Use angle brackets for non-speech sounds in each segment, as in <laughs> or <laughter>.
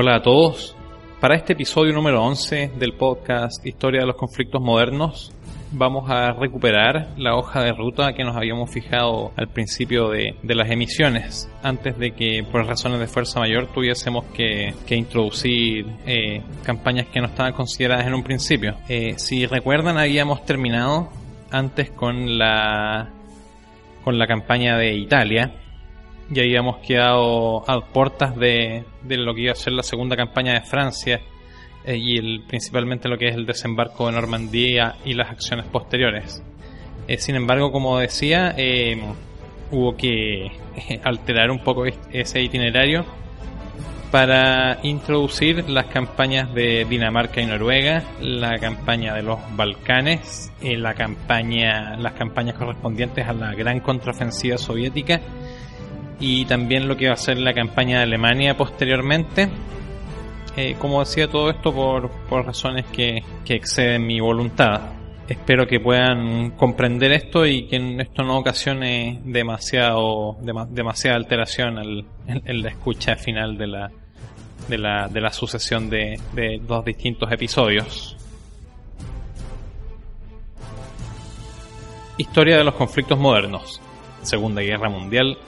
Hola a todos. Para este episodio número 11 del podcast Historia de los conflictos modernos, vamos a recuperar la hoja de ruta que nos habíamos fijado al principio de, las emisiones, antes de que por razones de fuerza mayor tuviésemos que, introducir eh, campañas que no estaban consideradas en un principio. Eh, si recuerdan, habíamos terminado antes con la con la campaña de Italia, ya habíamos quedado a puertas de, de lo que iba a ser la segunda campaña de Francia eh, y el, principalmente lo que es el desembarco de Normandía y las acciones posteriores. Eh, sin embargo, como decía, eh, hubo que alterar un poco ese itinerario para introducir las campañas de Dinamarca y Noruega, la campaña de los Balcanes, la campaña, las campañas correspondientes a la gran contraofensiva soviética y también lo que va a ser la campaña de Alemania posteriormente. Eh, como decía todo esto por, por razones que, que, exceden mi voluntad. Espero que puedan comprender esto y que esto no ocasione demasiado, demasiada alteración al, en, la escucha final de la, de la, de la sucesión de, de dos distintos episodios. Historia de los conflictos modernos. Segunda Guerra Mundial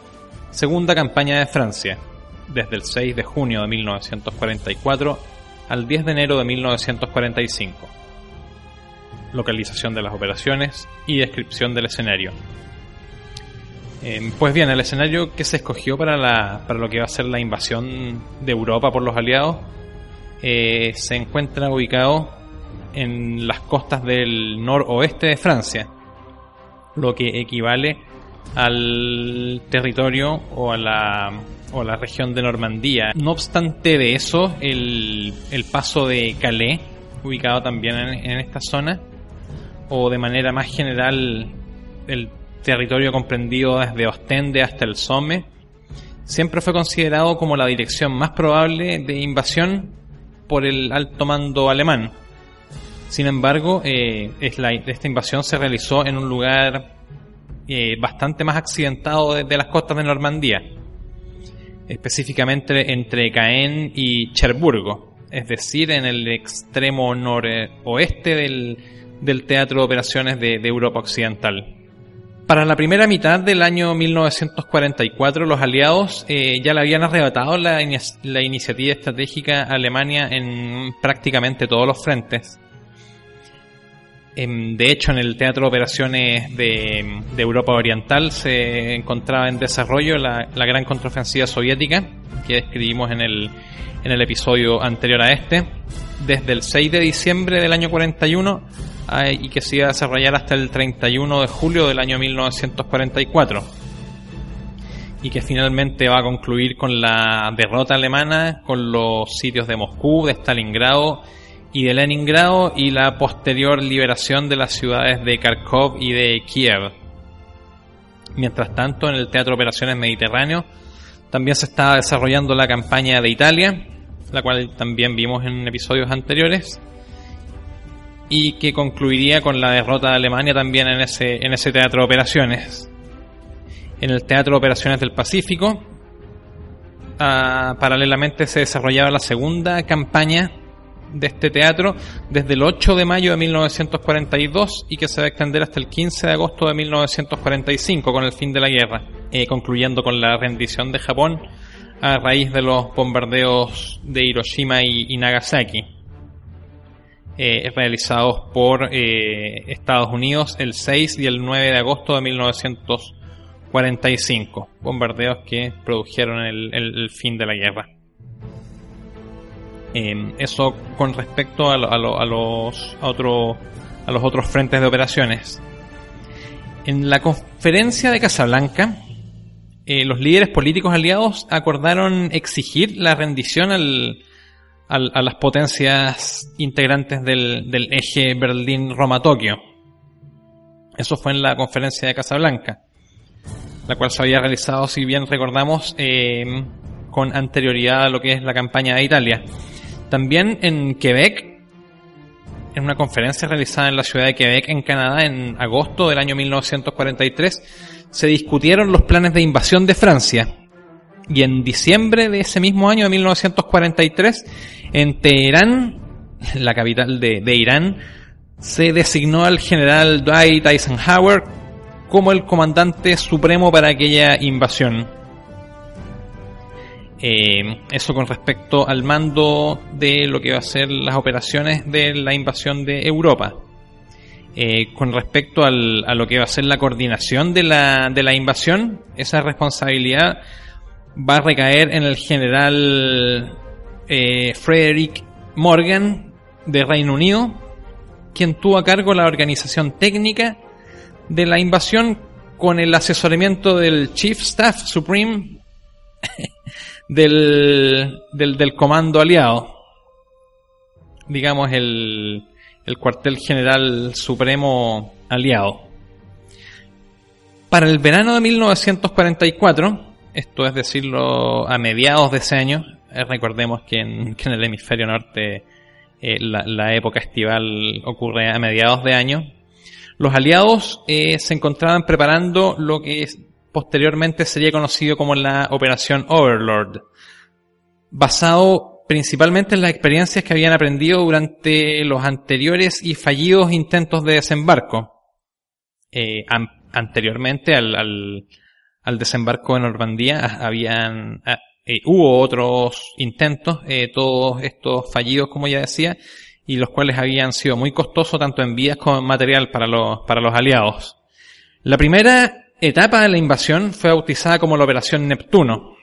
Segunda campaña de Francia, desde el 6 de junio de 1944 al 10 de enero de 1945. Localización de las operaciones y descripción del escenario. Eh, pues bien, el escenario que se escogió para, la, para lo que va a ser la invasión de Europa por los aliados eh, se encuentra ubicado en las costas del noroeste de Francia, lo que equivale al territorio o a la, o la región de Normandía. No obstante de eso, el, el paso de Calais, ubicado también en, esta zona, o de manera más general el territorio comprendido desde Ostende hasta el Somme, siempre fue considerado como la dirección más probable de invasión por el alto mando alemán. Sin embargo, eh, esta invasión se realizó en un lugar eh, bastante más accidentado de, las costas de Normandía, específicamente entre Caen y Cherburgo, es decir, en el extremo noroeste del, del teatro de operaciones de, Europa Occidental. Para la primera mitad del año 1944, los aliados eh, ya le habían arrebatado la, la, iniciativa estratégica a Alemania en prácticamente todos los frentes. Em, de hecho, en el Teatro de Operaciones de, Europa Oriental se encontraba en desarrollo la, gran contraofensiva soviética que describimos en el, en el episodio anterior a este, desde el 6 de diciembre del año 41 y que se iba a desarrollar hasta el 31 de julio del año 1944 y que finalmente va a concluir con la derrota alemana, con los sitios de Moscú, de Stalingrado y de Leningrado y la posterior liberación de las ciudades de Kharkov y de Kiev. Mientras tanto, en el Teatro Operaciones Mediterráneo también se estaba desarrollando la campaña de Italia, la cual también vimos en episodios anteriores, y que concluiría con la derrota de Alemania también en ese, en ese Teatro Operaciones. En el Teatro Operaciones del Pacífico, ah, paralelamente se desarrollaba la segunda campaña de este teatro desde el 8 de mayo de 1942 y que se va a extender hasta el 15 de agosto de 1945 con el fin de la guerra, eh, concluyendo con la rendición de Japón a raíz de los bombardeos de Hiroshima y, Nagasaki. Eh, realizados por eh, Estados Unidos el 6 y el 9 de agosto de 1945, bombardeos que produjeron el fin de la guerra. Em, eso con respecto a, los, otro, a los otros frentes de operaciones. En la conferencia de Casablanca, eh, los líderes políticos aliados acordaron exigir la rendición al, a las potencias integrantes del, eje Berlín-Roma-Tokio. Eso fue en la conferencia de Casablanca, la cual se había realizado, si bien recordamos, em, con anterioridad a lo que es la campaña de Italia. También en Quebec, en una conferencia realizada en la ciudad de Quebec, en Canadá, en agosto del año 1943, se discutieron los planes de invasión de Francia, Y en diciembre de ese mismo año de 1943, en Teherán, <laughs> la capital de, de Irán, se designó al general Dwight Eisenhower como el comandante supremo para aquella invasión. Eh, eso con respecto al mando de lo que va a ser las operaciones de la invasión de Europa. Eh, con respecto al, a lo que va a ser la coordinación de la, de la invasión, esa responsabilidad va a recaer en el general eh, Frederick Morgan de Reino Unido, quien tuvo a cargo la organización técnica de la invasión con el asesoramiento del Chief Staff Supreme <laughs> del, del, del comando aliado. Digamos el, el cuartel general supremo aliado. Para el verano de 1944, esto es decirlo a mediados de ese año, eh, recordemos que en, que en, el hemisferio norte eh, la, la, época estival ocurre a mediados de año, los aliados eh, se encontraban preparando lo que posteriormente sería conocido como la Operación Overlord, basado principalmente en las experiencias que habían aprendido durante los anteriores y fallidos intentos de desembarco. Eh, an anteriormente al, al, desembarco en Normandía habían, ah, eh, hubo otros intentos, eh, todos estos fallidos, como ya decía, y los cuales habían sido muy costosos tanto en vías como en material para los, para los aliados. La primera etapa de la invasión fue bautizada como la Operación Neptuno,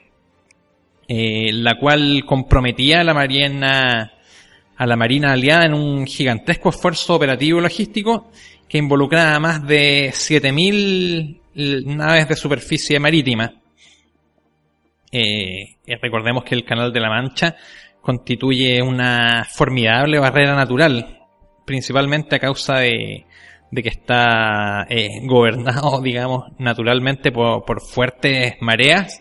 eh, la cual comprometía a la marina a la marina aliada en un gigantesco esfuerzo operativo y logístico que involucraba a más de 7.000 naves de superficie marítima. Eh, recordemos que el Canal de la Mancha constituye una formidable barrera natural, principalmente a causa de, de que está eh, gobernado, <laughs> digamos, naturalmente por, por, fuertes mareas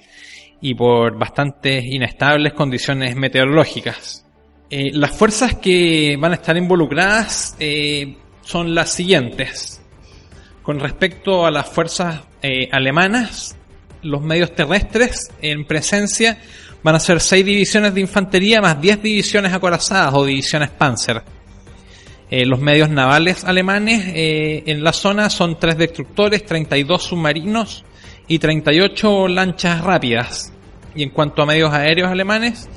y por bastantes inestables condiciones meteorológicas. Eh, las fuerzas que van a estar involucradas eh, son las siguientes. Con respecto a las fuerzas alemanas, los medios terrestres en presencia van a ser 6 divisiones de infantería más 10 divisiones acorazadas o divisiones Panzer eh, los medios navales alemanes eh, en la zona son tres destructores, 32 submarinos y 38 lanchas rápidas. Y en cuanto a medios aéreos alemanes,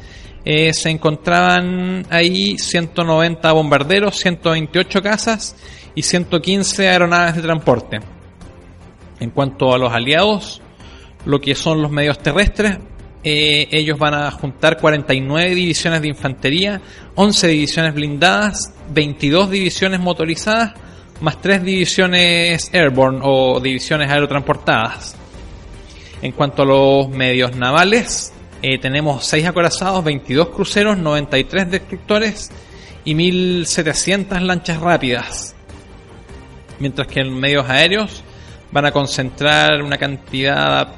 eh, se encontraban ahí 190 bombarderos, 128 cazas y 115 aeronaves de transporte. En cuanto a los aliados, lo que son los medios terrestres, eh, ellos van a juntar 49 divisiones de infantería, 11 divisiones blindadas, 22 divisiones motorizadas, más 3 divisiones airborne o divisiones aerotransportadas. En cuanto a los medios navales, eh, tenemos 6 acorazados, 22 cruceros, 93 destructores y 1700 lanchas rápidas. Mientras que en medios aéreos van a concentrar una cantidad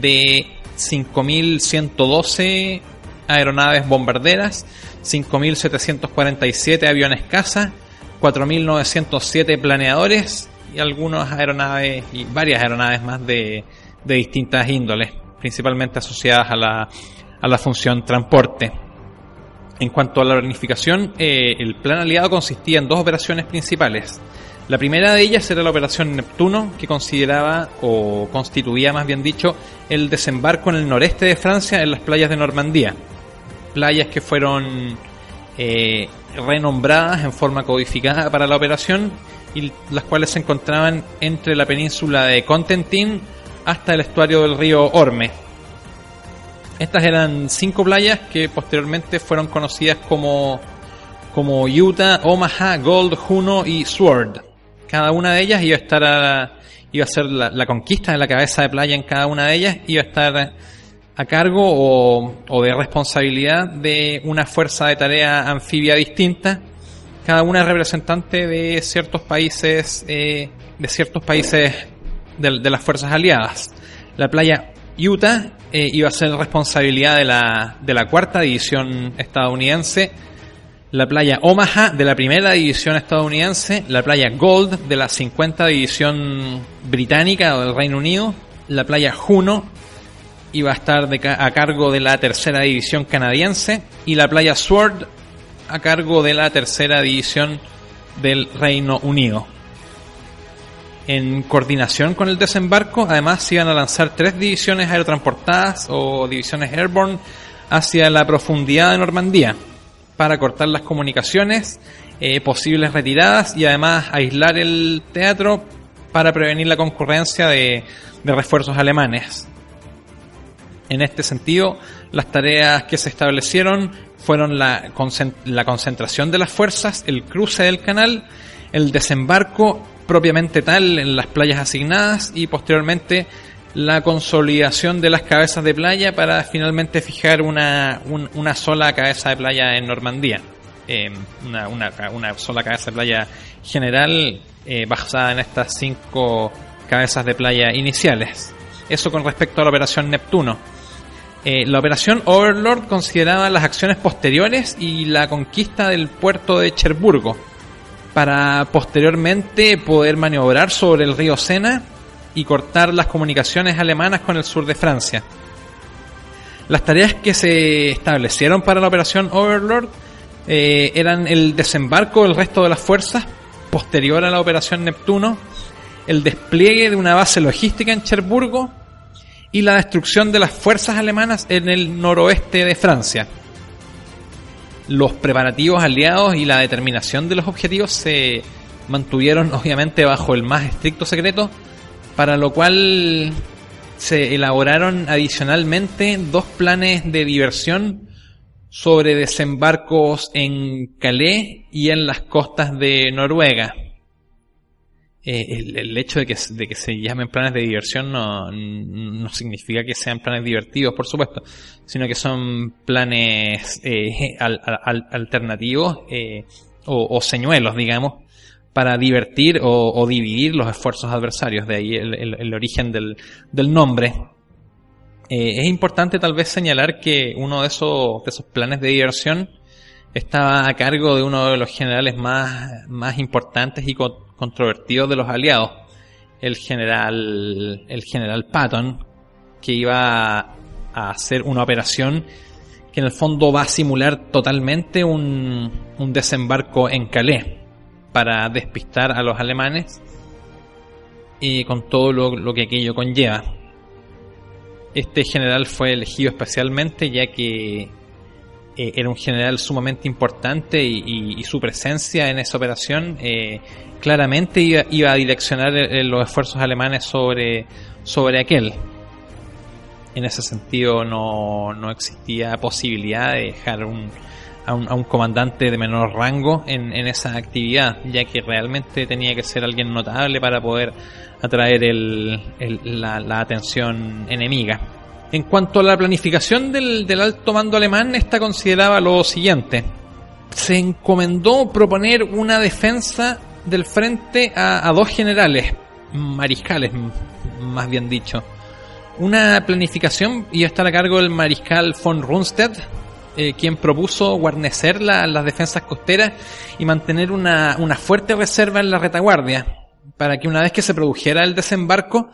de 5.112 aeronaves bombarderas, 5.747 aviones caza, 4.907 planeadores y algunas aeronaves y varias aeronaves más de, de distintas índoles, principalmente asociadas a la, a la función transporte. En cuanto a la planificación, eh, el plan aliado consistía en dos operaciones principales. La primera de ellas era la Operación Neptuno, que consideraba, o constituía más bien dicho, el desembarco en el noreste de Francia en las playas de Normandía. Playas que fueron eh, renombradas en forma codificada para la operación y las cuales se encontraban entre la península de Contentin hasta el estuario del río Orme. Estas eran cinco playas que posteriormente fueron conocidas como, como Utah, Omaha, Gold, Juno y Sword. Cada una de ellas iba a estar a, iba a ser la, la, conquista de la cabeza de playa en cada una de ellas, iba a estar a cargo o, de responsabilidad de una fuerza de tarea anfibia distinta, cada una representante de ciertos países, eh, de ciertos países de, de, las fuerzas aliadas. La playa Utah eh, iba a ser responsabilidad de la, de la cuarta división estadounidense, la playa Omaha de la primera división estadounidense, la playa Gold de la 50 división británica o del Reino Unido, la playa Juno iba a estar a cargo de la tercera división canadiense y la playa Sword a cargo de la tercera división del Reino Unido. En coordinación con el desembarco, además se iban a lanzar tres divisiones aerotransportadas o divisiones airborne hacia la profundidad de Normandía para cortar las comunicaciones, eh, posibles retiradas y además aislar el teatro para prevenir la concurrencia de, de refuerzos alemanes. En este sentido, las tareas que se establecieron fueron la, concentración de las fuerzas, el cruce del canal, el desembarco propiamente tal en las playas asignadas y posteriormente la consolidación de las cabezas de playa para finalmente fijar una, sola cabeza de playa en Normandía. Una, una, una, sola cabeza de playa general eh, basada en estas cinco cabezas de playa iniciales. Eso con respecto a la operación Neptuno. Eh, la operación Overlord consideraba las acciones posteriores y la conquista del puerto de Cherburgo para posteriormente poder maniobrar sobre el río Sena y cortar las comunicaciones alemanas con el sur de Francia. Las tareas que se establecieron para la operación Overlord eh, eran el desembarco del resto de las fuerzas posterior a la operación Neptuno, el despliegue de una base logística en Cherburgo y la destrucción de las fuerzas alemanas en el noroeste de Francia. Los preparativos aliados y la determinación de los objetivos se mantuvieron <laughs> obviamente bajo el más estricto secreto, para lo cual se elaboraron adicionalmente dos planes de diversión sobre desembarcos en Calais y en las costas de Noruega. Eh, el, hecho de que, de que se llamen planes de diversión no, no, significa que sean planes divertidos, por supuesto, sino que son planes eh, alternativos eh, o, señuelos, digamos, para divertir o, dividir los esfuerzos adversarios. De ahí el, origen del, del nombre. es importante tal vez señalar que uno de esos, de esos planes de diversión estaba a cargo de uno de los generales más, más importantes y controvertidos de los aliados, el general, el general Patton, que iba a hacer una operación que en el fondo va a simular totalmente un, un desembarco en Calais para despistar a los alemanes y con todo lo, lo que aquello conlleva. Este general fue elegido especialmente ya que eh, era un general sumamente importante y, su presencia en esa operación eh, claramente iba, a direccionar eh, los esfuerzos alemanes sobre, sobre aquel. En ese sentido no, no existía posibilidad de dejar un, a, un, a, un, comandante de menor rango en, en, esa actividad, ya que realmente tenía que ser alguien notable para poder atraer el, la, la atención enemiga. En cuanto a la planificación del, alto mando alemán, esta consideraba lo siguiente. Se encomendó proponer una defensa del frente a, dos generales, mariscales más bien dicho. Una planificación iba a estar a cargo del mariscal von Rundstedt, eh, quien propuso guarnecer las defensas costeras y mantener una, una fuerte reserva en la retaguardia, para que una vez que se produjera el desembarco,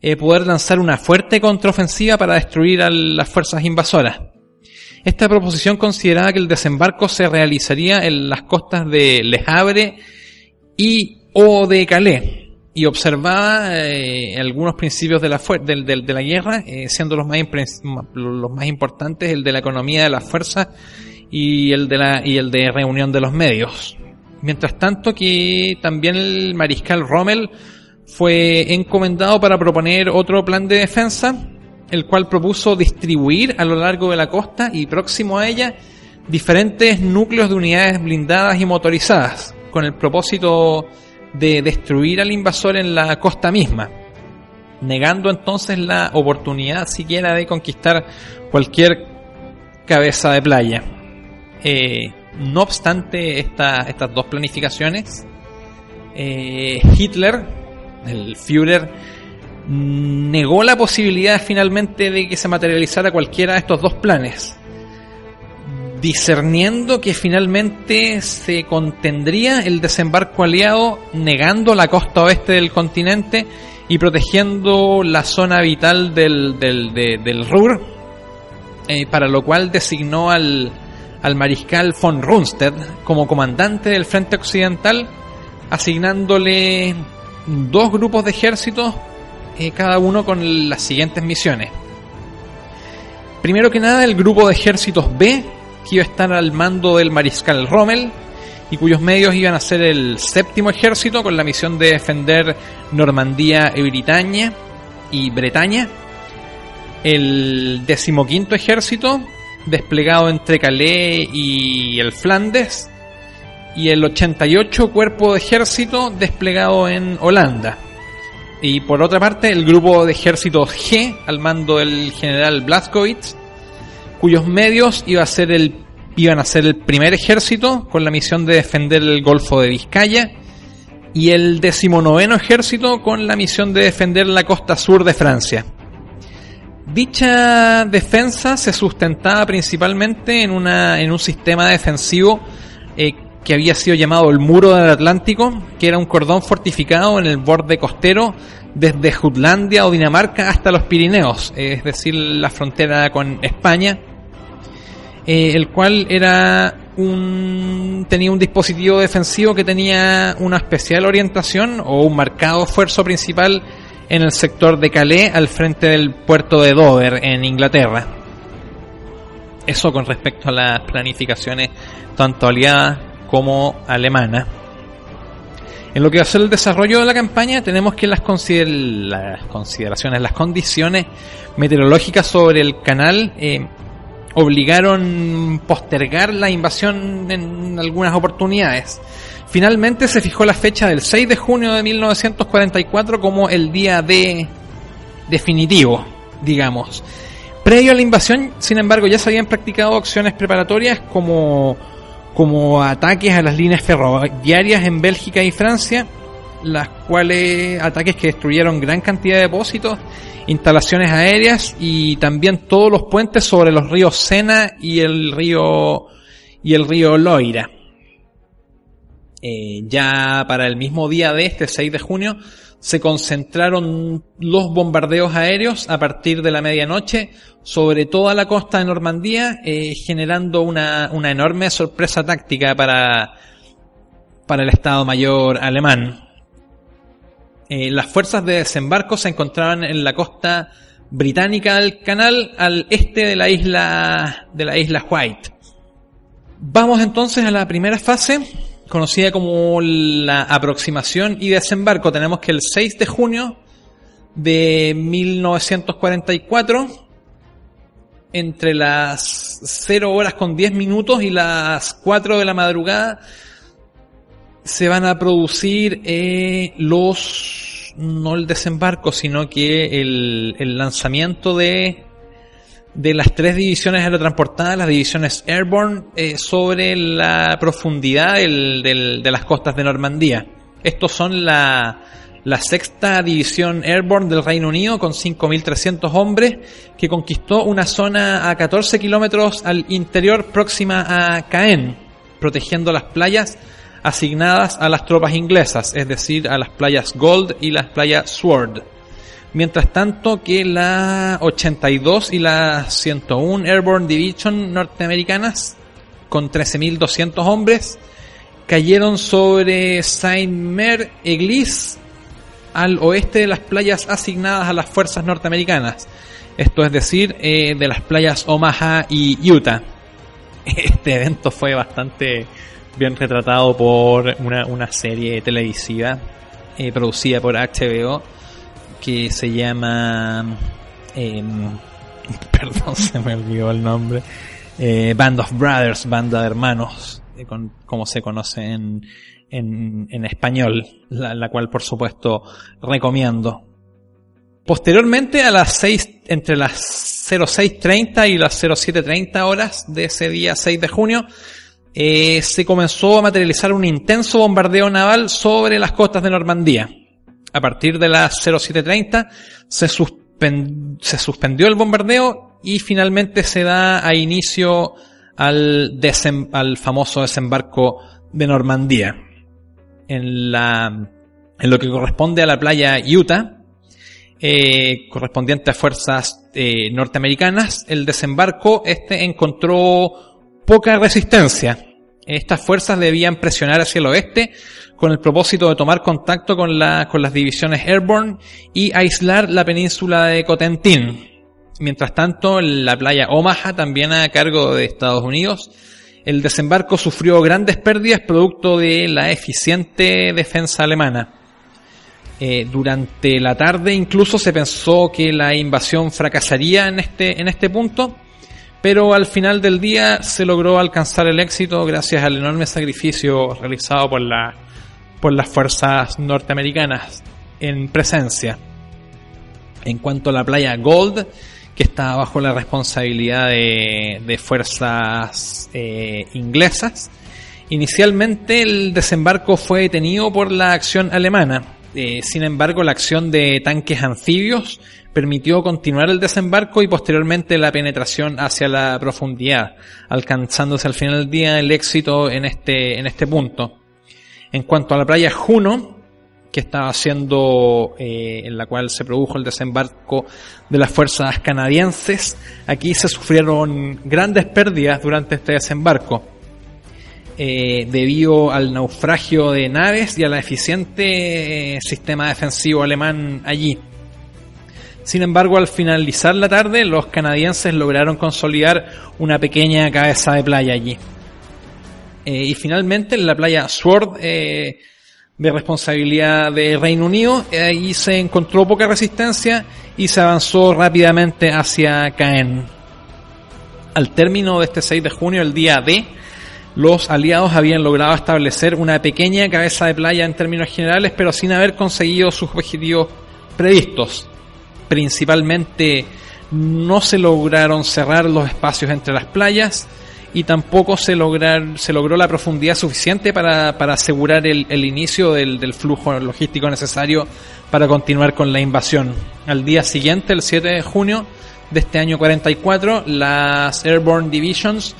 eh, poder lanzar una fuerte contraofensiva para destruir a las fuerzas invasoras. Esta proposición consideraba que el desembarco se realizaría en las costas de Havre y o de Calais y observaba eh, algunos principios de la, de, la guerra, eh, siendo los más, los más importantes el de la economía de las fuerzas y el de, la, y el de reunión de los medios. Mientras tanto que también el mariscal Rommel fue encomendado para proponer otro plan de defensa, el cual propuso distribuir a lo largo de la costa y próximo a ella diferentes núcleos de unidades blindadas y motorizadas, con el propósito de destruir al invasor en la costa misma, negando entonces la oportunidad siquiera de conquistar cualquier cabeza de playa. Eh, no obstante estas dos planificaciones, eh, Hitler el Führer negó la posibilidad finalmente de que se materializara cualquiera de estos dos planes, discerniendo que finalmente se contendría el desembarco aliado negando la costa oeste del continente y protegiendo la zona vital del, del, del Ruhr, eh, para lo cual designó al, al mariscal von Rundstedt como comandante del frente occidental, asignándole dos grupos de ejércitos, eh, cada uno con las siguientes misiones. Primero que nada, el grupo de ejércitos B, que iba a estar al mando del mariscal Rommel, y cuyos medios iban a ser el séptimo ejército con la misión de defender Normandía y Bretaña y Bretaña, el decimoquinto ejército desplegado entre Calais y el Flandes y el 88 cuerpo de ejército desplegado en Holanda. Y por otra parte, el grupo de ejércitos G al mando del general Blaskowitz, cuyos medios iba a ser el iban a ser el primer ejército con la misión de defender el Golfo de Vizcaya y el decimonoveno ejército con la misión de defender la costa sur de Francia. Dicha defensa se sustentaba principalmente en, una, en un sistema defensivo eh, que había sido llamado el Muro del Atlántico, que era un cordón fortificado en el borde costero desde Jutlandia o Dinamarca hasta los Pirineos, es decir, la frontera con España, eh, el cual era un tenía un dispositivo defensivo que tenía una especial orientación o un marcado esfuerzo principal en el sector de Calais al frente del puerto de Dover en Inglaterra. Eso con respecto a las planificaciones tanto aliadas como alemanas. En lo que va a ser el desarrollo de la campaña, tenemos que las, las consideraciones, las condiciones meteorológicas sobre el canal eh, obligaron postergar la invasión en algunas oportunidades. Finalmente se fijó la fecha del 6 de junio de 1944 como el día de definitivo, digamos. Previo a la invasión, sin embargo, ya se habían practicado acciones preparatorias como, como ataques a las líneas ferroviarias en Bélgica y Francia, las cuales ataques que destruyeron gran cantidad de depósitos instalaciones aéreas y también todos los puentes sobre los ríos Sena y el río y el río Loira. Eh, ya para el mismo día de este 6 de junio se concentraron los bombardeos aéreos a partir de la medianoche sobre toda la costa de Normandía, eh, generando una, una enorme sorpresa táctica para, para el Estado Mayor alemán. Eh, las fuerzas de desembarco se encontraban en la costa británica del canal al este de la isla de la isla White. Vamos entonces a la primera fase, conocida como la aproximación y desembarco. Tenemos que el 6 de junio de 1944, entre las 0 horas con 10 minutos y las 4 de la madrugada, se van a producir eh, los no el desembarco sino que el, el lanzamiento de de las tres divisiones aerotransportadas, las divisiones Airborne, eh, sobre la profundidad del, de las costas de Normandía. Estos son la, la sexta división Airborne del Reino Unido con 5.300 hombres que conquistó una zona a 14 kilómetros al interior próxima a Caen, protegiendo las playas asignadas a las tropas inglesas, es decir, a las playas Gold y las playas Sword. Mientras tanto que la 82 y la 101 Airborne Division norteamericanas, con 13.200 hombres, cayeron sobre Saint-Mer Église al oeste de las playas asignadas a las fuerzas norteamericanas. Esto es decir, eh, de las playas Omaha y Utah. <laughs> Este evento fue bastante bien retratado por una, una serie televisiva eh, producida por HBO que se llama em, <laughs> perdón se me olvidó el nombre eh, Band of Brothers banda de hermanos eh, con, como se conoce en, en, en español la, cual por supuesto recomiendo posteriormente a las 6 entre las 06.30 y las 07.30 horas de ese día 6 de junio eh, se comenzó a materializar un intenso bombardeo naval sobre las costas de Normandía. A partir de las 0730 se, se suspendió el bombardeo y finalmente se da a inicio al, al famoso desembarco de Normandía. En lo que corresponde a la playa Utah, eh, correspondiente a fuerzas eh, norteamericanas, el desembarco este encontró poca resistencia. Estas fuerzas debían presionar hacia el oeste con el propósito de tomar contacto con, con las divisiones Airborne y aislar la península de Cotentin. Mientras tanto, en la playa Omaha, también a cargo de Estados Unidos, el desembarco sufrió grandes pérdidas producto de la eficiente defensa alemana. Eh, durante la tarde incluso se pensó que la invasión fracasaría en este, en este punto, pero al final del día se logró alcanzar el éxito gracias al enorme sacrificio realizado por, la, por las fuerzas norteamericanas en presencia. En cuanto a la playa Gold, que está bajo la responsabilidad de, fuerzas eh, inglesas. Inicialmente el desembarco fue detenido por la acción alemana. Eh, sin embargo, la acción de tanques anfibios permitió continuar el desembarco y posteriormente la penetración hacia la profundidad, alcanzándose al final del día el éxito en este, en este punto. En cuanto a la playa Juno, que estaba haciendo, eh, en la cual se produjo el desembarco de las fuerzas canadienses. Aquí se sufrieron grandes pérdidas durante este desembarco, eh, debido al naufragio de naves y al eficiente eh, sistema defensivo alemán allí. Sin embargo, al finalizar la tarde, los canadienses lograron consolidar una pequeña cabeza de playa allí. y finalmente, en la playa Sword, de responsabilidad de Reino Unido. Ahí se encontró poca resistencia y se avanzó rápidamente hacia Caen. Al término de este 6 de junio, el día D, los aliados habían logrado establecer una pequeña cabeza de playa en términos generales, pero sin haber conseguido sus objetivos previstos. Principalmente no se lograron cerrar los espacios entre las playas, y tampoco se, lograr, se logró la profundidad suficiente para, asegurar el, inicio del, flujo logístico necesario para continuar con la invasión. Al día siguiente, el 7 de junio de este año 44, las Airborne Divisions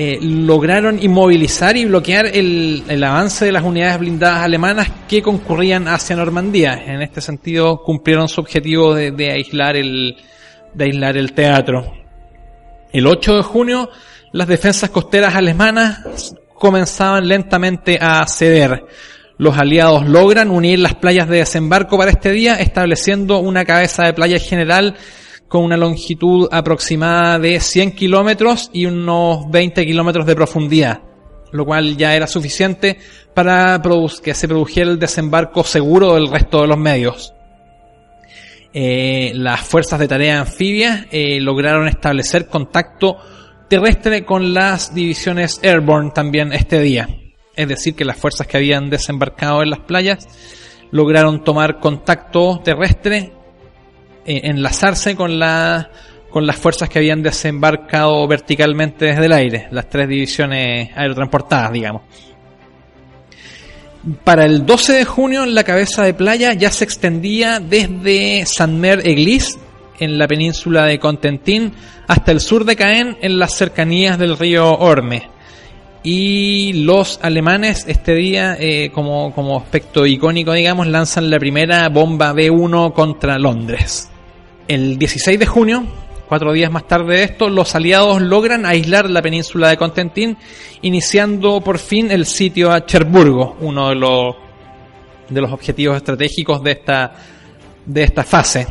eh, lograron inmovilizar y bloquear el, avance de las unidades blindadas alemanas que concurrían hacia Normandía. En este sentido, cumplieron su objetivo de, de aislar, el, de aislar el teatro. El 8 de junio, las defensas costeras alemanas comenzaban lentamente a ceder. Los aliados logran unir las playas de desembarco para este día, estableciendo una cabeza de playa general con una longitud aproximada de 100 kilómetros y unos 20 kilómetros de profundidad, lo cual ya era suficiente para que se produjera el desembarco seguro del resto de los medios. Eh, las fuerzas de tarea anfibia eh, lograron establecer contacto terrestre con las divisiones Airborne también este día. Es decir, que las fuerzas que habían desembarcado en las playas lograron tomar contacto terrestre, enlazarse con, la, con las fuerzas que habían desembarcado verticalmente desde el aire, las tres divisiones aerotransportadas, digamos. Para el 12 de junio, la cabeza de playa ya se extendía desde San Mer Eglis en la península de Contentín hasta el sur de Caen en las cercanías del río Orme. Y los alemanes este día, eh, como, como aspecto icónico, digamos, lanzan la primera bomba B-1 contra Londres. El 16 de junio, cuatro días más tarde de esto, los aliados logran aislar la península de Contentín, iniciando por fin el sitio a Cherburgo, uno de los, de los objetivos estratégicos de esta, de esta fase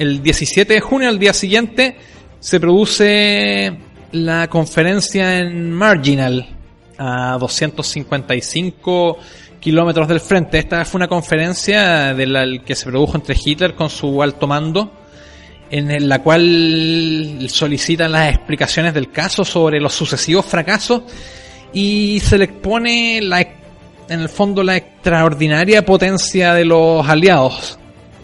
el 17 de junio, al día siguiente, se produce la conferencia en Marginal, a 255 kilómetros del frente. Esta fue una conferencia de la que se produjo entre Hitler con su alto mando, en la cual solicita las explicaciones del caso sobre los sucesivos fracasos y se le expone la, en el fondo la extraordinaria potencia de los aliados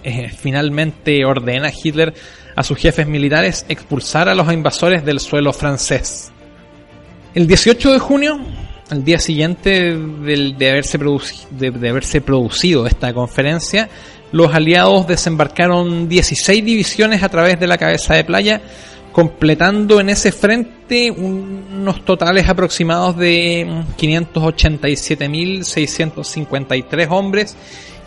eh, finalmente ordena Hitler a sus jefes militares expulsar a los invasores del suelo francés. El 18 de junio, al día siguiente de, haberse de, haberse producido esta conferencia, los aliados desembarcaron 16 divisiones a través de la cabeza de playa, completando en ese frente unos totales aproximados de 587.653 hombres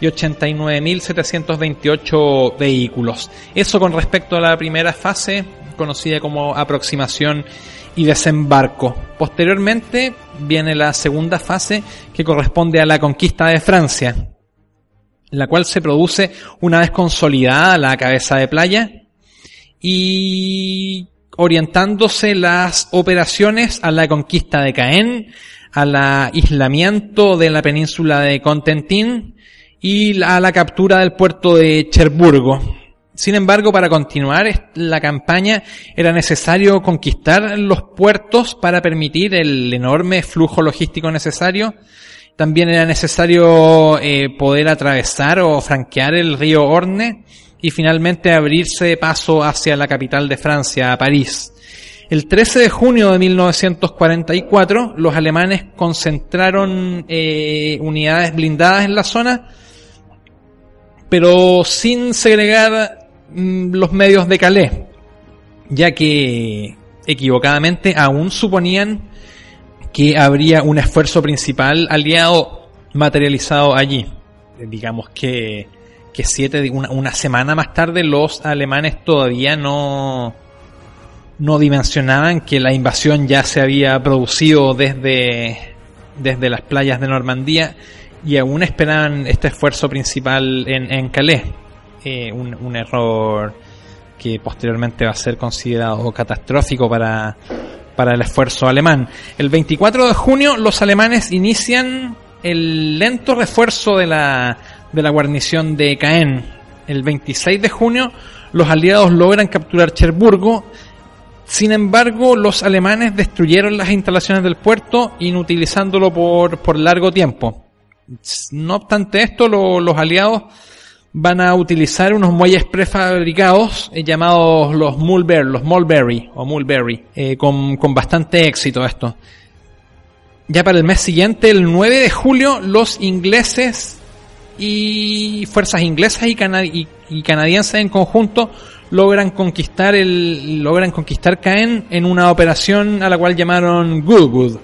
y 89.728 vehículos. Eso con respecto a la primera fase, conocida como aproximación y desembarco. Posteriormente viene la segunda fase que corresponde a la conquista de Francia, la cual se produce una vez consolidada la cabeza de playa y orientándose las operaciones a la conquista de Caen, al aislamiento de la península de Contentín y a la captura del puerto de Cherburgo. Sin embargo, para continuar la campaña era necesario conquistar los puertos para permitir el enorme flujo logístico necesario. También era necesario eh, poder atravesar o franquear el río Orne y finalmente abrirse paso hacia la capital de Francia, París. El 13 de junio de 1944, los alemanes concentraron eh, unidades blindadas en la zona, pero sin segregar mm, los medios de Calais, ya que equivocadamente aún suponían que habría un esfuerzo principal aliado materializado allí. Digamos que, que siete, una, una semana más tarde los alemanes todavía no, no dimensionaban que la invasión ya se había producido desde, desde las playas de Normandía y aún esperaban este esfuerzo principal en, en Calais. Eh, un, un, error que posteriormente va a ser considerado catastrófico para, para el esfuerzo alemán. El 24 de junio los alemanes inician el lento refuerzo de la, de la guarnición de Caen. El 26 de junio los aliados logran capturar Cherburgo sin embargo, los alemanes destruyeron las instalaciones del puerto, inutilizándolo por, por largo tiempo. No obstante esto, los aliados van a utilizar unos muelles prefabricados eh, llamados los Mulberry, los Mulberry o Mulberry, eh, con, con bastante éxito esto. Ya para el mes siguiente, el 9 de julio, los ingleses y fuerzas inglesas y, y canadienses en conjunto logran conquistar el logran conquistar Caen en una operación a la cual llamaron Goodwood.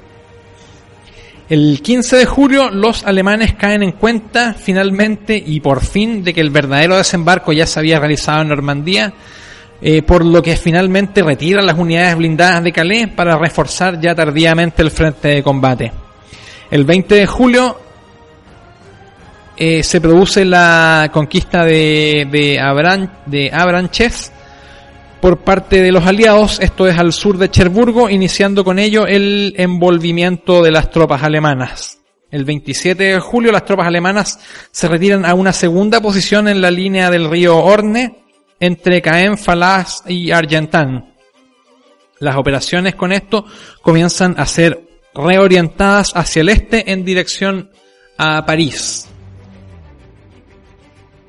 El 15 de julio los alemanes caen en cuenta finalmente y por fin de que el verdadero desembarco ya se había realizado en Normandía, eh, por lo que finalmente retiran las unidades blindadas de Calais para reforzar ya tardíamente el frente de combate. El 20 de julio eh, se produce la conquista de, de, de Abranches por parte de los aliados, esto es al sur de Cherburgo, iniciando con ello el envolvimiento de las tropas alemanas. El 27 de julio las tropas alemanas se retiran a una segunda posición en la línea del río Orne entre Caen, Falas y Argentan. Las operaciones con esto comienzan a ser reorientadas hacia el este en dirección a París.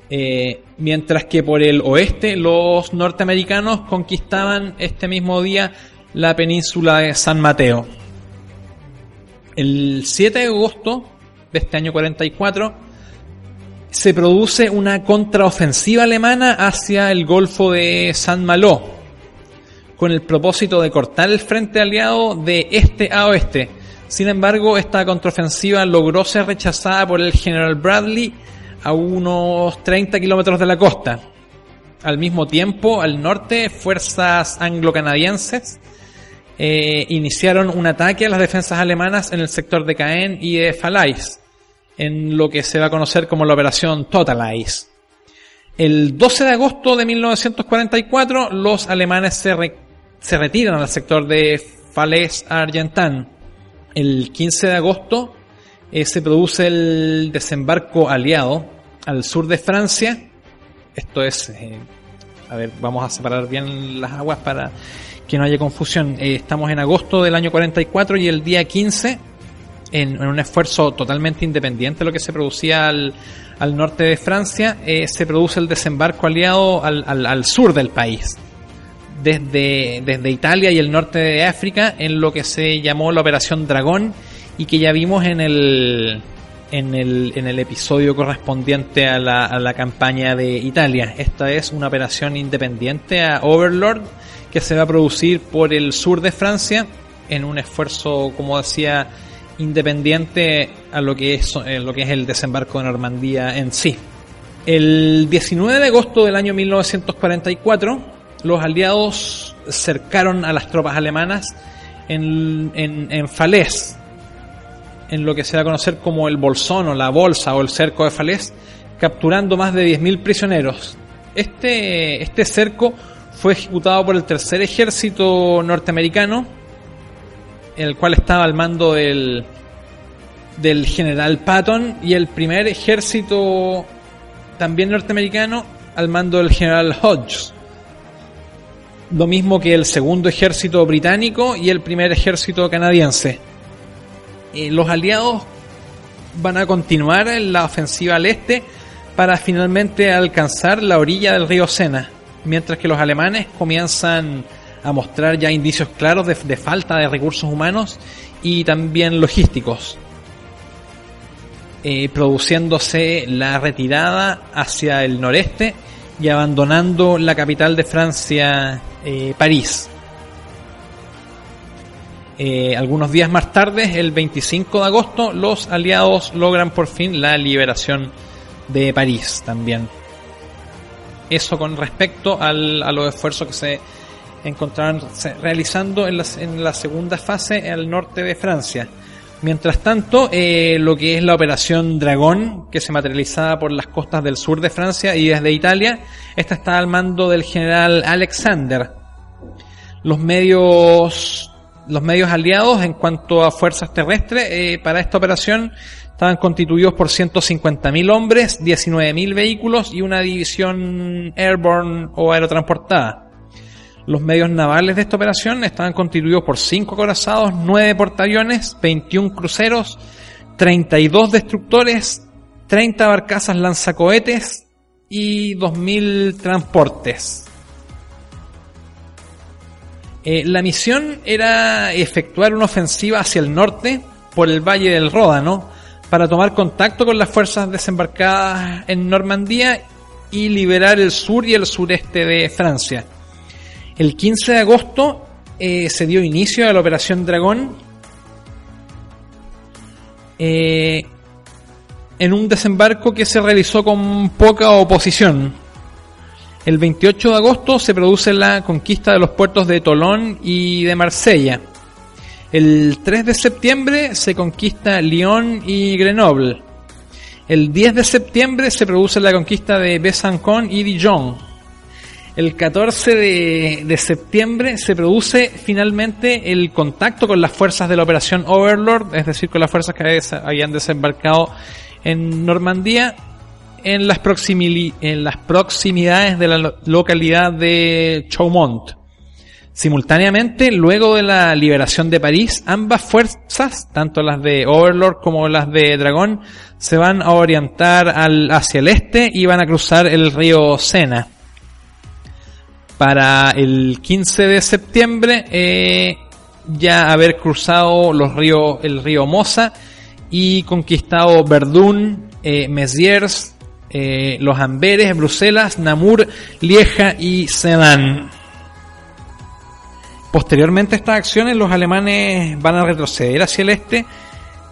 Eh, mientras que por el oeste los norteamericanos conquistaban este mismo día la península de San Mateo. El 7 de agosto de este año 44 se produce una contraofensiva alemana hacia el Golfo de San Malo, con el propósito de cortar el frente aliado de este a oeste. Sin embargo, esta contraofensiva logró ser rechazada por el general Bradley a unos 30 kilómetros de la costa. Al mismo tiempo, al norte, fuerzas anglo-canadienses eh, iniciaron un ataque a las defensas alemanas en el sector de Caen y de Falais, en lo que se va a conocer como la operación Totalize. El 12 de agosto de 1944, los alemanes se, se retiran al sector de Falaise Argentan. El 15 de agosto, eh, se produce el desembarco aliado al sur de Francia. Esto es, eh, a ver, vamos a separar bien las aguas para que no haya confusión. Eh, estamos en agosto del año 44 y el día 15, en, un esfuerzo totalmente independiente de lo que se producía al, al norte de Francia, se produce el desembarco aliado al, al, al sur del país. Desde, desde Italia y el norte de África, en lo que se llamó la Operación Dragón, y que ya vimos en el, en el, en el episodio correspondiente a la, a la campaña de Italia. Esta es una operación independiente a Overlord que se va a producir por el sur de Francia en un esfuerzo, como decía, independiente a lo que es, eh, lo que es el desembarco de Normandía en sí. El 19 de agosto del año 1944, los aliados cercaron a las tropas alemanas en, en, en Falaise, en lo que se va a conocer como el Bolsón o la Bolsa o el cerco de Falaise, capturando más de 10.000 prisioneros. Este, este cerco fue ejecutado por el tercer ejército norteamericano, el cual estaba al mando del, del general Patton, y el primer ejército también norteamericano al mando del general Hodges. Lo mismo que el segundo ejército británico y el primer ejército canadiense. Eh, los aliados van a continuar en la ofensiva al este para finalmente alcanzar la orilla del río Sena, mientras que los alemanes comienzan a mostrar ya indicios claros de, falta de recursos humanos y también logísticos. Eh, produciéndose la retirada hacia el noreste y abandonando la capital de Francia, eh, París. Eh, algunos días más tarde, el 25 de agosto, los aliados logran por fin la liberación de París también. Eso con respecto al, a los esfuerzos que se encontraron realizando en la, en la segunda fase al norte de Francia. Mientras tanto, eh, lo que es la operación Dragón, que se materializaba por las costas del sur de Francia y desde Italia, esta está al mando del general Alexander. Los medios, los medios aliados en cuanto a fuerzas terrestres eh, para esta operación estaban constituidos por 150.000 hombres, 19.000 vehículos y una división airborne o aerotransportada. Los medios navales de esta operación estaban constituidos por 5 acorazados, 9 portaaviones, 21 cruceros, 32 destructores, 30 barcazas lanzacohetes y 2.000 transportes. Eh, la misión era efectuar una ofensiva hacia el norte por el Valle del Ródano para tomar contacto con las fuerzas desembarcadas en Normandía y liberar el sur y el sureste de Francia. El 15 de agosto eh, se dio inicio a la Operación Dragón eh, en un desembarco que se realizó con poca oposición. El 28 de agosto se produce la conquista de los puertos de Tolón y de Marsella. El 3 de septiembre se conquista Lyon y Grenoble. El 10 de septiembre se produce la conquista de Besançon y Dijon. El 14 de, septiembre se produce finalmente el contacto con las fuerzas de la operación Overlord, es decir, con las fuerzas que habían desembarcado en Normandía en las, en las proximidades de la localidad de Chaumont. Simultáneamente, luego de la liberación de París, ambas fuerzas, tanto las de Overlord como las de Dragón, se van a orientar hacia el este y van a cruzar el río Sena para el 15 de septiembre eh, ya haber cruzado los ríos, el río Mosa y conquistado Verdún, eh, Mesiers, eh, Los Amberes, Bruselas, Namur, Lieja y Sedan. Posteriormente a estas acciones, los alemanes van a retroceder hacia el este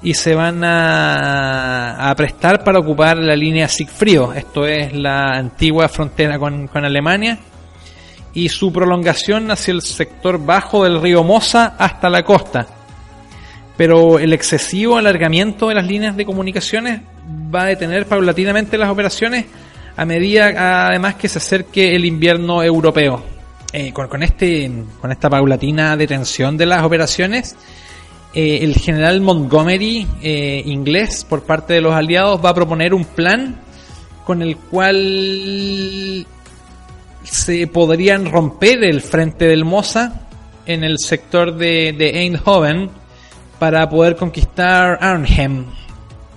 y se van a, prestar para ocupar la línea Siegfried. Esto es la antigua frontera con, con Alemania y su prolongación hacia el sector bajo del río Mosa hasta la costa. Pero el excesivo alargamiento de las líneas de comunicaciones va a detener paulatinamente las operaciones a medida además que se acerque el invierno europeo. Eh, con, este, con esta paulatina detención de las operaciones, eh, el general Montgomery, eh, inglés, por parte de los aliados, va a proponer un plan con el cual se podrían romper el frente del Mosa en el sector de, de Eindhoven para poder conquistar Arnhem,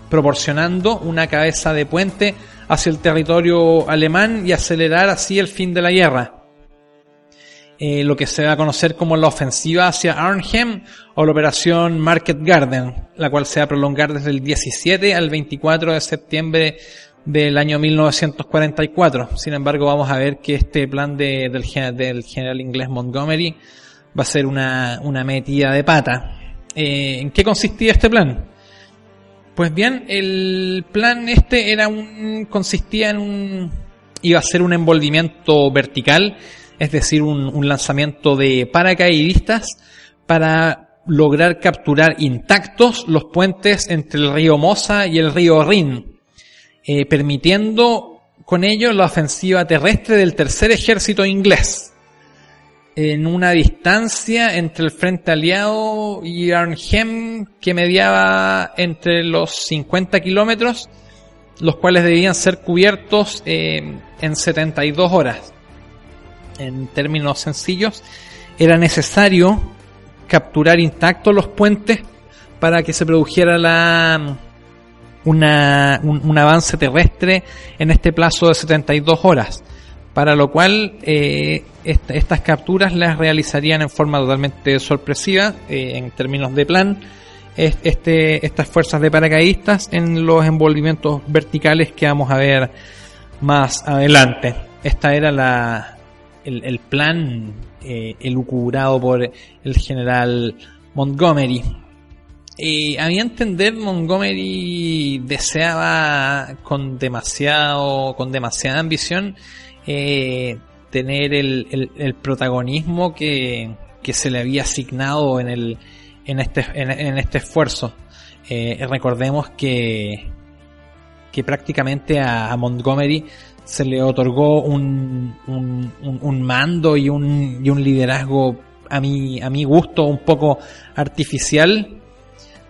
proporcionando una cabeza de puente hacia el territorio alemán y acelerar así el fin de la guerra. Eh, lo que se va a conocer como la ofensiva hacia Arnhem o la operación Market Garden, la cual se va a prolongar desde el 17 al 24 de septiembre del año 1944. Sin embargo, vamos a ver que este plan de, del, del, general inglés Montgomery va a ser una, metida de pata. Eh, ¿En qué consistía este plan? Pues bien, el plan este era un consistía en un iba a ser un envolvimiento vertical, es decir, un, lanzamiento de paracaidistas para lograr capturar intactos los puentes entre el río Mosa y el río Rin, eh, permitiendo con ello la ofensiva terrestre del tercer ejército inglés en una distancia entre el frente aliado y Arnhem que mediaba entre los 50 kilómetros, los cuales debían ser cubiertos eh, en 72 horas. En términos sencillos, era necesario capturar intactos los puentes para que se produjera la, una, un, un, avance terrestre en este plazo de 72 horas para lo cual eh, est estas capturas las realizarían en forma totalmente sorpresiva eh, en términos de plan este, estas fuerzas de paracaidistas en los envolvimientos verticales que vamos a ver más adelante. Esta era la, el, el plan eh, elucubrado por el general Montgomery. a mi entender, Montgomery deseaba con demasiado, con demasiada ambición eh, tener el, el, protagonismo que, que, se le había asignado en, el, en, este, en, este esfuerzo. Eh, recordemos que, que prácticamente a, Montgomery se le otorgó un, un, un, mando y un, y un liderazgo a mi, a mi gusto un poco artificial,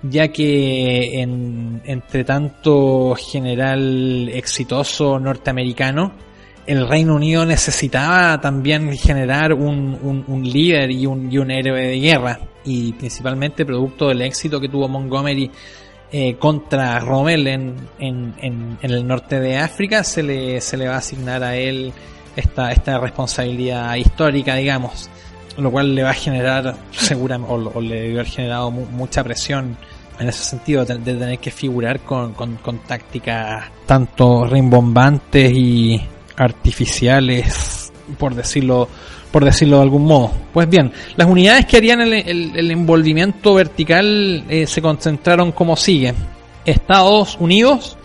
ya que en, entre tanto general exitoso norteamericano, el Reino Unido necesitaba también generar un, un, líder y un, y un, héroe de guerra, y principalmente producto del éxito que tuvo Montgomery eh, contra Rommel en, en, en, el norte de África, se le, se le va a asignar a él esta, esta responsabilidad histórica, digamos, lo cual le va a generar, seguramente, o, le debe haber generado mu mucha presión en ese sentido, de, de tener que figurar con, con, con tácticas tanto rimbombantes y artificiales, por decirlo, por decirlo de algún modo. Pues bien, las unidades que harían el, el, envolvimiento vertical eh, se concentraron como sigue. Estados Unidos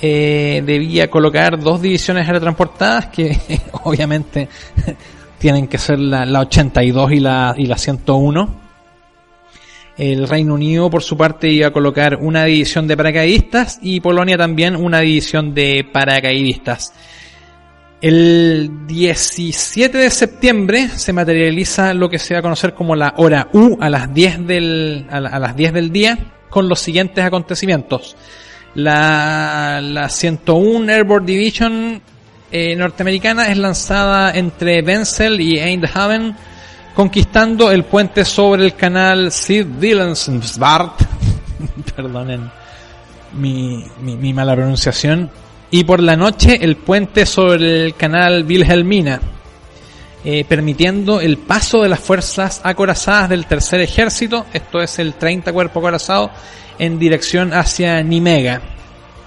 eh, debía colocar dos divisiones aerotransportadas que <laughs> obviamente <laughs> tienen que ser la, la 82 y la, y la 101. El Reino Unido, por su parte, iba a colocar una división de paracaidistas y Polonia también una división de paracaidistas. El 17 de septiembre se materializa lo que se va a conocer como la hora U a las 10 del, a, las 10 del día con los siguientes acontecimientos. La, la 101 Airborne Division eh, norteamericana es lanzada entre Wenzel y Eindhoven conquistando el puente sobre el canal Sid Dillensbart. <laughs> Perdonen mi, mi, mi mala pronunciación y por la noche el puente sobre el canal Wilhelmina, eh, permitiendo el paso de las fuerzas acorazadas del tercer ejército, esto es el 30 cuerpo acorazado, en dirección hacia Nimega.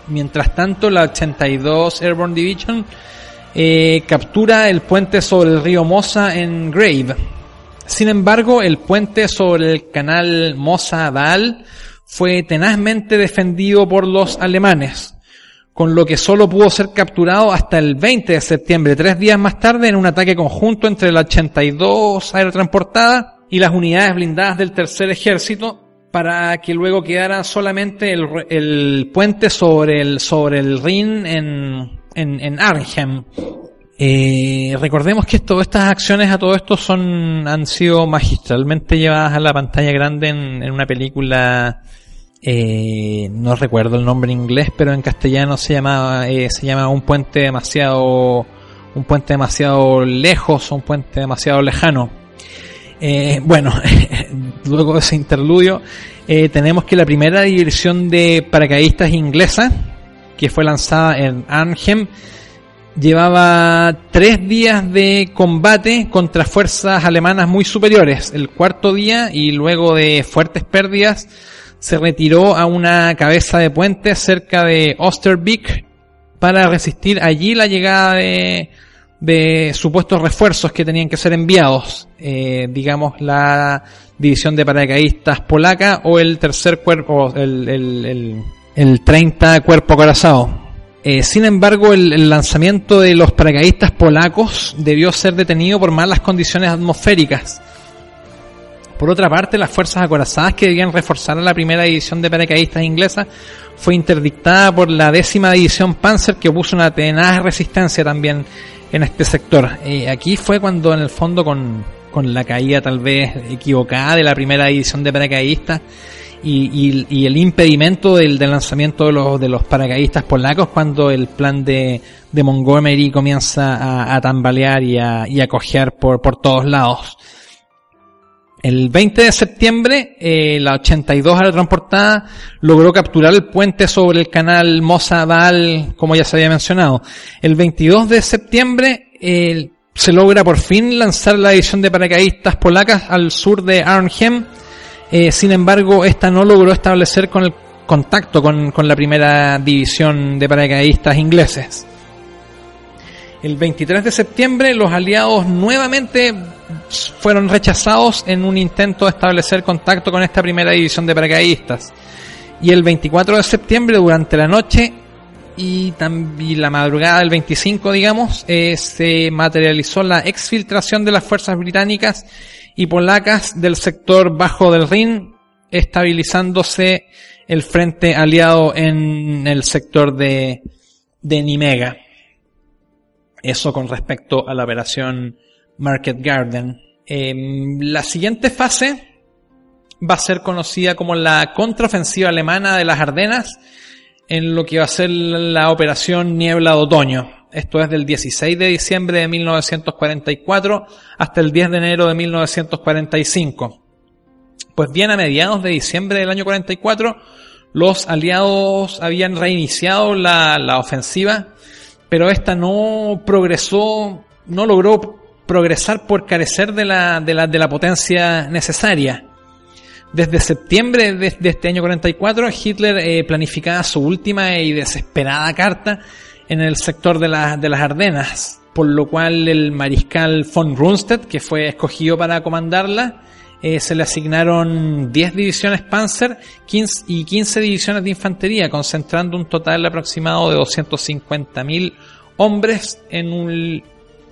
Mientras tanto, la 82 Airborne Division eh, captura el puente sobre el río Mosa en Grave. Sin embargo, el puente sobre el canal Mosa-Dal fue tenazmente defendido por los alemanes, con lo que solo pudo ser capturado hasta el 20 de septiembre, tres días más tarde, en un ataque conjunto entre la 82 aerotransportada y las unidades blindadas del tercer ejército, para que luego quedara solamente el, el puente sobre el, sobre el Rin en, en, en Arnhem. Eh, recordemos que todas estas acciones a todo esto son, han sido magistralmente llevadas a la pantalla grande en, en una película eh, no recuerdo el nombre en inglés, pero en castellano se llama eh, se llama un puente demasiado un puente demasiado lejos, un puente demasiado lejano. Eh, bueno, <laughs> luego de ese interludio eh, tenemos que la primera división de paracaidistas inglesa, que fue lanzada en Arnhem, llevaba tres días de combate contra fuerzas alemanas muy superiores. El cuarto día y luego de fuertes pérdidas se retiró a una cabeza de puente cerca de Osterbeek para resistir allí la llegada de, de supuestos refuerzos que tenían que ser enviados, eh, digamos la división de paracaidistas polaca o el tercer cuerpo, el, el, el, el 30 cuerpo acorazado. Eh, sin embargo, el, lanzamiento de los paracaidistas polacos debió ser detenido por malas condiciones atmosféricas. Por otra parte, las fuerzas acorazadas que debían reforzar a la primera división de paracaidistas inglesa fue interdictada por la décima división Panzer que opuso una tenaz resistencia también en este sector. Eh, aquí fue cuando en el fondo con, con la caída tal vez equivocada de la primera división de paracaidistas y, y, el impedimento del, del, lanzamiento de los, de los paracaidistas polacos cuando el plan de, de Montgomery comienza a, a tambalear y a, y a cojear por, por todos lados. El 20 de septiembre, eh, la 82 transportada logró capturar el puente sobre el canal Mosa Dal, como ya se había mencionado. El 22 de septiembre, eh, se logra por fin lanzar la división de paracaidistas polacas al sur de Arnhem. Eh, sin embargo, esta no logró establecer con el contacto con, con la primera división de paracaidistas ingleses. El 23 de septiembre los aliados nuevamente fueron rechazados en un intento de establecer contacto con esta primera división de paracaidistas. Y el 24 de septiembre, durante la noche, y, también la madrugada del 25, digamos, eh, se materializó la exfiltración de las fuerzas británicas y polacas del sector bajo del Rin, estabilizándose el frente aliado en el sector de, de Nimega. Eso con respecto a la operación Market Garden. Em, la siguiente fase va a ser conocida como la contraofensiva alemana de las Ardenas, en lo que va a ser la operación Niebla de Otoño. Esto es del 16 de diciembre de 1944 hasta el 10 de enero de 1945. Pues bien, a mediados de diciembre del año 44, los aliados habían reiniciado la, la ofensiva, pero esta no progresó, no logró progresar por carecer de la, de la, de la potencia necesaria. Desde septiembre de, este año 44, Hitler eh, planificaba su última y desesperada carta en el sector de, de las Ardenas, por lo cual el mariscal von Rundstedt, que fue escogido para comandarla, eh, se le asignaron 10 divisiones Panzer 15 y 15 divisiones de infantería, concentrando un total aproximado de 250.000 hombres en, un,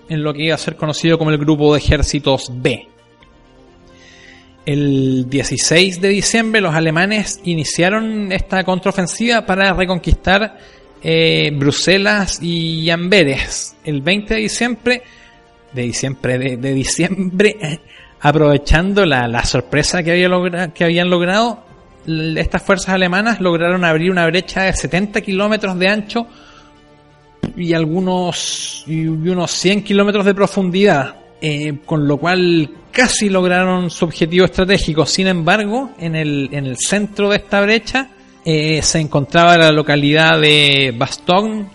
en lo que iba a ser conocido como el Grupo de Ejércitos B. El 16 de diciembre los alemanes iniciaron esta contraofensiva para reconquistar eh, Bruselas y Amberes. El 20 de diciembre, de diciembre, de, diciembre, <laughs> aprovechando la, sorpresa que, había que habían logrado, estas fuerzas alemanas lograron abrir una brecha de 70 kilómetros de ancho y algunos unos 100 kilómetros de profundidad eh, con lo cual casi lograron su objetivo estratégico. Sin embargo, en el, en el centro de esta brecha eh, se encontraba la localidad de Bastogne,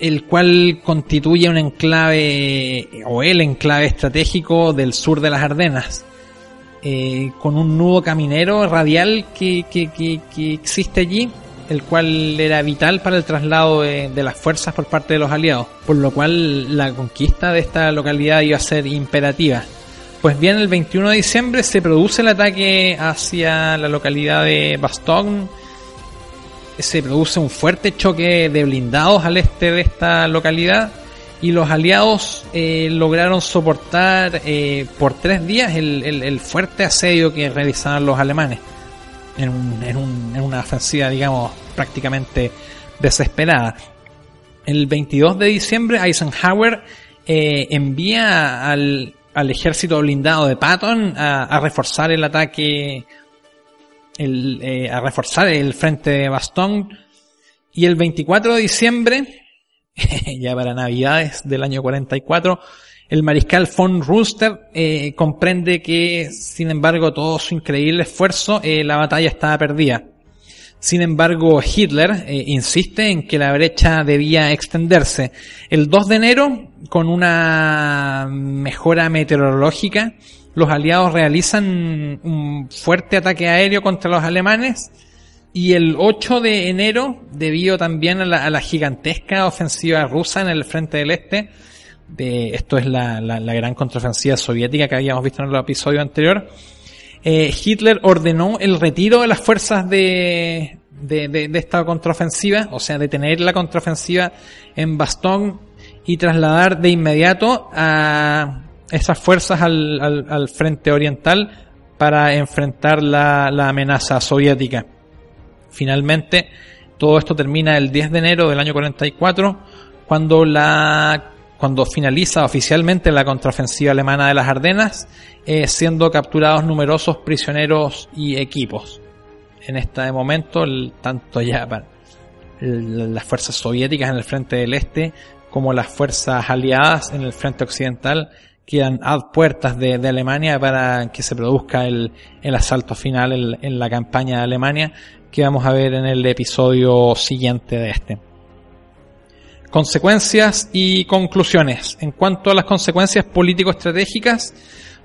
el cual constituye un enclave, o el enclave estratégico del sur de las Ardenas, eh, con un nudo caminero radial que, que, que existe allí el cual era vital para el traslado de, las fuerzas por parte de los aliados, por lo cual la conquista de esta localidad iba a ser imperativa. Pues bien, el 21 de diciembre se produce el ataque hacia la localidad de Bastogne, se produce un fuerte choque de blindados al este de esta localidad y los aliados eh, lograron soportar eh, por tres días el fuerte asedio que realizaban los alemanes en, una ofensiva, digamos, prácticamente desesperada. El 22 de diciembre, Eisenhower eh, envía al, ejército blindado de Patton a, reforzar el ataque, eh, a reforzar el frente de Bastón. Y el 24 de diciembre, <laughs> ya para Navidades del año 44, el mariscal von Rooster eh, comprende que, sin embargo, todo su increíble esfuerzo, eh, la batalla estaba perdida. Sin embargo, Hitler eh, insiste en que la brecha debía extenderse. El 2 de enero, con una mejora meteorológica, los aliados realizan un fuerte ataque aéreo contra los alemanes y el 8 de enero, debido también a la, a la gigantesca ofensiva rusa en el frente del este, esto es la, gran contraofensiva soviética que habíamos visto en el episodio anterior, eh, Hitler ordenó el retiro de las fuerzas de, de, esta contraofensiva, o sea, detener la contraofensiva en Bastón y trasladar de inmediato a esas fuerzas al, al, frente oriental para enfrentar la, la amenaza soviética. Finalmente, todo esto termina el 10 de enero del año 44, cuando la cuando finaliza oficialmente la contraofensiva alemana de las Ardenas, eh, siendo capturados numerosos prisioneros y equipos. En este momento, tanto ya las fuerzas soviéticas en el frente del este como las fuerzas aliadas en el frente occidental quedan a puertas de, Alemania para que se produzca el, asalto final en la campaña de Alemania que vamos a ver en el episodio siguiente de este. Consecuencias y conclusiones. En cuanto a las consecuencias político-estratégicas,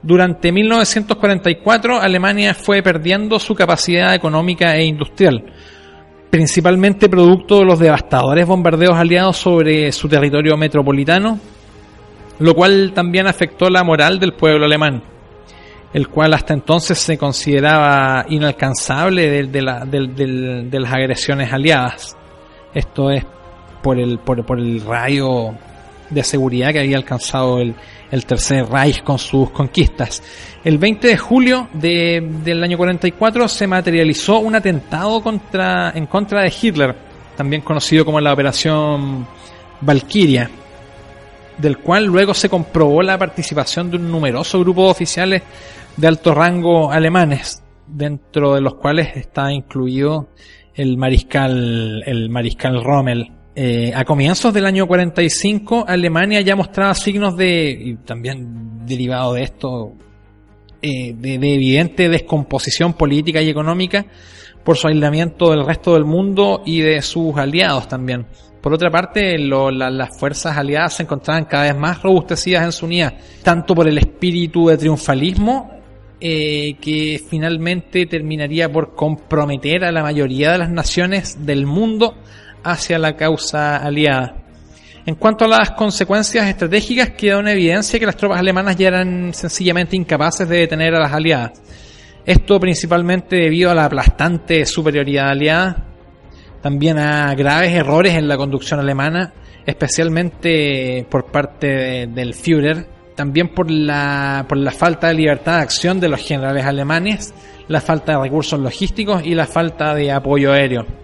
durante 1944 Alemania fue perdiendo su capacidad económica e industrial, principalmente producto de los devastadores bombardeos aliados sobre su territorio metropolitano, lo cual también afectó la moral del pueblo alemán, el cual hasta entonces se consideraba inalcanzable de, las agresiones aliadas. Esto es por el, por, el rayo de seguridad que había alcanzado el, el Tercer Reich con sus conquistas. El 20 de julio de, del año 44 se materializó un atentado contra, en contra de Hitler, también conocido como la Operación Valkyria, del cual luego se comprobó la participación de un numeroso grupo de oficiales de alto rango alemanes, dentro de los cuales está incluido el mariscal, el mariscal Rommel. Eh, a comienzos del año 45, Alemania ya mostraba signos de, y también derivado de esto, eh, de, evidente descomposición política y económica por su aislamiento del resto del mundo y de sus aliados también. Por otra parte, las fuerzas aliadas se encontraban cada vez más robustecidas en su unidad, tanto por el espíritu de triunfalismo eh, que finalmente terminaría por comprometer a la mayoría de las naciones del mundo hacia la causa aliada. En cuanto a las consecuencias estratégicas, queda en evidencia que las tropas alemanas ya eran sencillamente incapaces de detener a las aliadas. Esto principalmente debido a la aplastante superioridad aliada, también a graves errores en la conducción alemana, especialmente por parte del Führer, también por la, por la falta de libertad de acción de los generales alemanes, la falta de recursos logísticos y la falta de apoyo aéreo.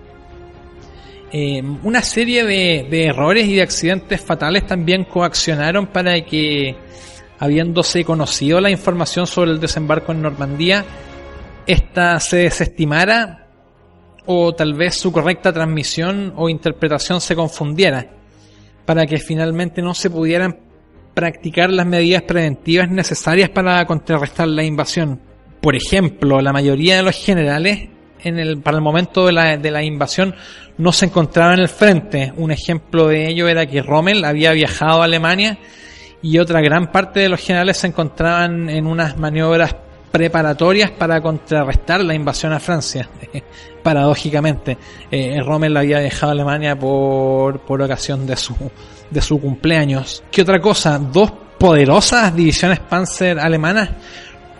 Eh, una serie de, errores y de accidentes fatales también coaccionaron para que, habiéndose conocido la información sobre el desembarco en Normandía, esta se desestimara o tal vez su correcta transmisión o interpretación se confundiera, para que finalmente no se pudieran practicar las medidas preventivas necesarias para contrarrestar la invasión. Por ejemplo, la mayoría de los generales en el, para el momento de la, de la invasión no se encontraba en el frente. Un ejemplo de ello era que Rommel había viajado a Alemania y otra gran parte de los generales se encontraban en unas maniobras preparatorias para contrarrestar la invasión a Francia. <laughs> Paradójicamente, eh, Rommel había viajado a Alemania por, por ocasión de su, de su cumpleaños. ¿Qué otra cosa? Dos poderosas divisiones Panzer alemanas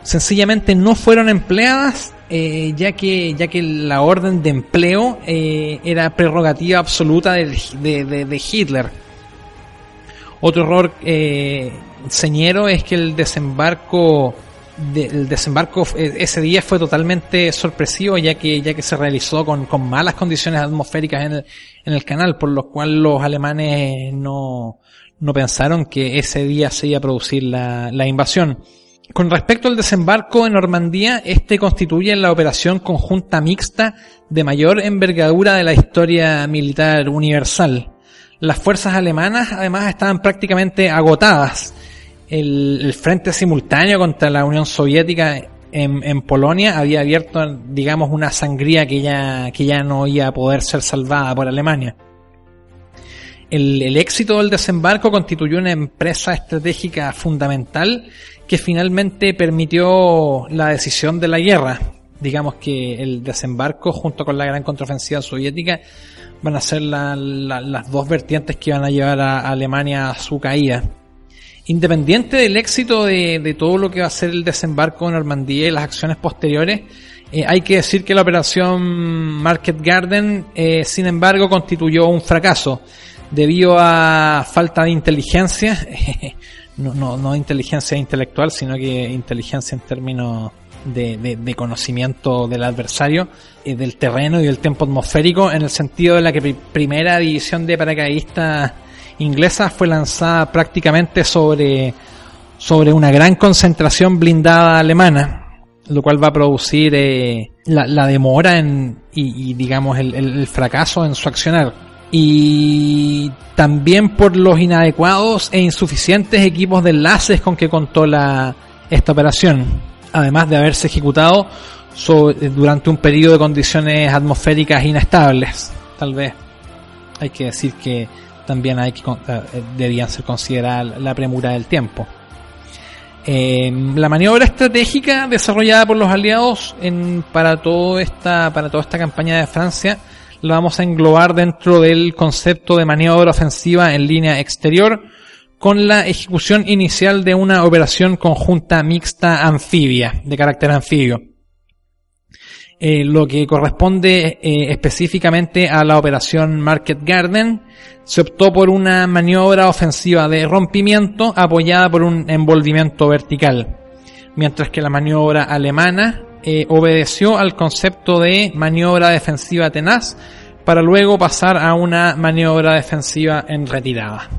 sencillamente no fueron empleadas eh, ya que ya que la orden de empleo eh, era prerrogativa absoluta de, de, Hitler. Otro error eh, señero es que el desembarco el desembarco ese día fue totalmente sorpresivo ya que ya que se realizó con, con malas condiciones atmosféricas en el, en el canal por lo cual los alemanes no, no pensaron que ese día se iba a producir la, la invasión. Con respecto al desembarco en Normandía, este constituye la operación conjunta mixta de mayor envergadura de la historia militar universal. Las fuerzas alemanas además estaban prácticamente agotadas. El, frente simultáneo contra la Unión Soviética en, Polonia había abierto, digamos, una sangría que ya, que ya no iba a poder ser salvada por Alemania. El, el, éxito del desembarco constituyó una empresa estratégica fundamental que finalmente permitió la decisión de la guerra. Digamos que el desembarco junto con la gran contraofensiva soviética van a ser las dos vertientes que van a llevar a Alemania a su caída. independiente del éxito de, todo lo que va a ser el desembarco en Normandía y las acciones posteriores, eh, hay que decir que la operación Market Garden, eh, sin embargo, constituyó un fracaso debido a falta de inteligencia, <laughs> no, no, inteligencia intelectual, sino que inteligencia en términos de, de, conocimiento del adversario, eh, del terreno y del tiempo atmosférico, en el sentido de la que primera división de paracaidistas inglesa fue lanzada prácticamente sobre, sobre una gran concentración blindada alemana, lo cual va a producir eh, la, la, demora en, y, y digamos el, el, fracaso en su accionar. Y también por los inadecuados e insuficientes equipos de enlaces con que contó la, esta operación, además de haberse ejecutado durante un periodo de condiciones atmosféricas inestables, tal vez. Hay que decir que también hay que, eh, debían ser consideradas la premura del tiempo. Eh, la maniobra estratégica desarrollada por los aliados en, para, todo esta, para toda esta campaña de Francia la vamos a englobar dentro del concepto de maniobra ofensiva en línea exterior con la ejecución inicial de una operación conjunta mixta anfibia, de carácter anfibio. Eh, lo que corresponde eh, específicamente a la operación Market Garden, se optó por una maniobra ofensiva de rompimiento apoyada por un envolvimiento vertical, mientras que la maniobra alemana eh, obedeció al concepto de maniobra defensiva tenaz para luego pasar a una maniobra defensiva en retirada.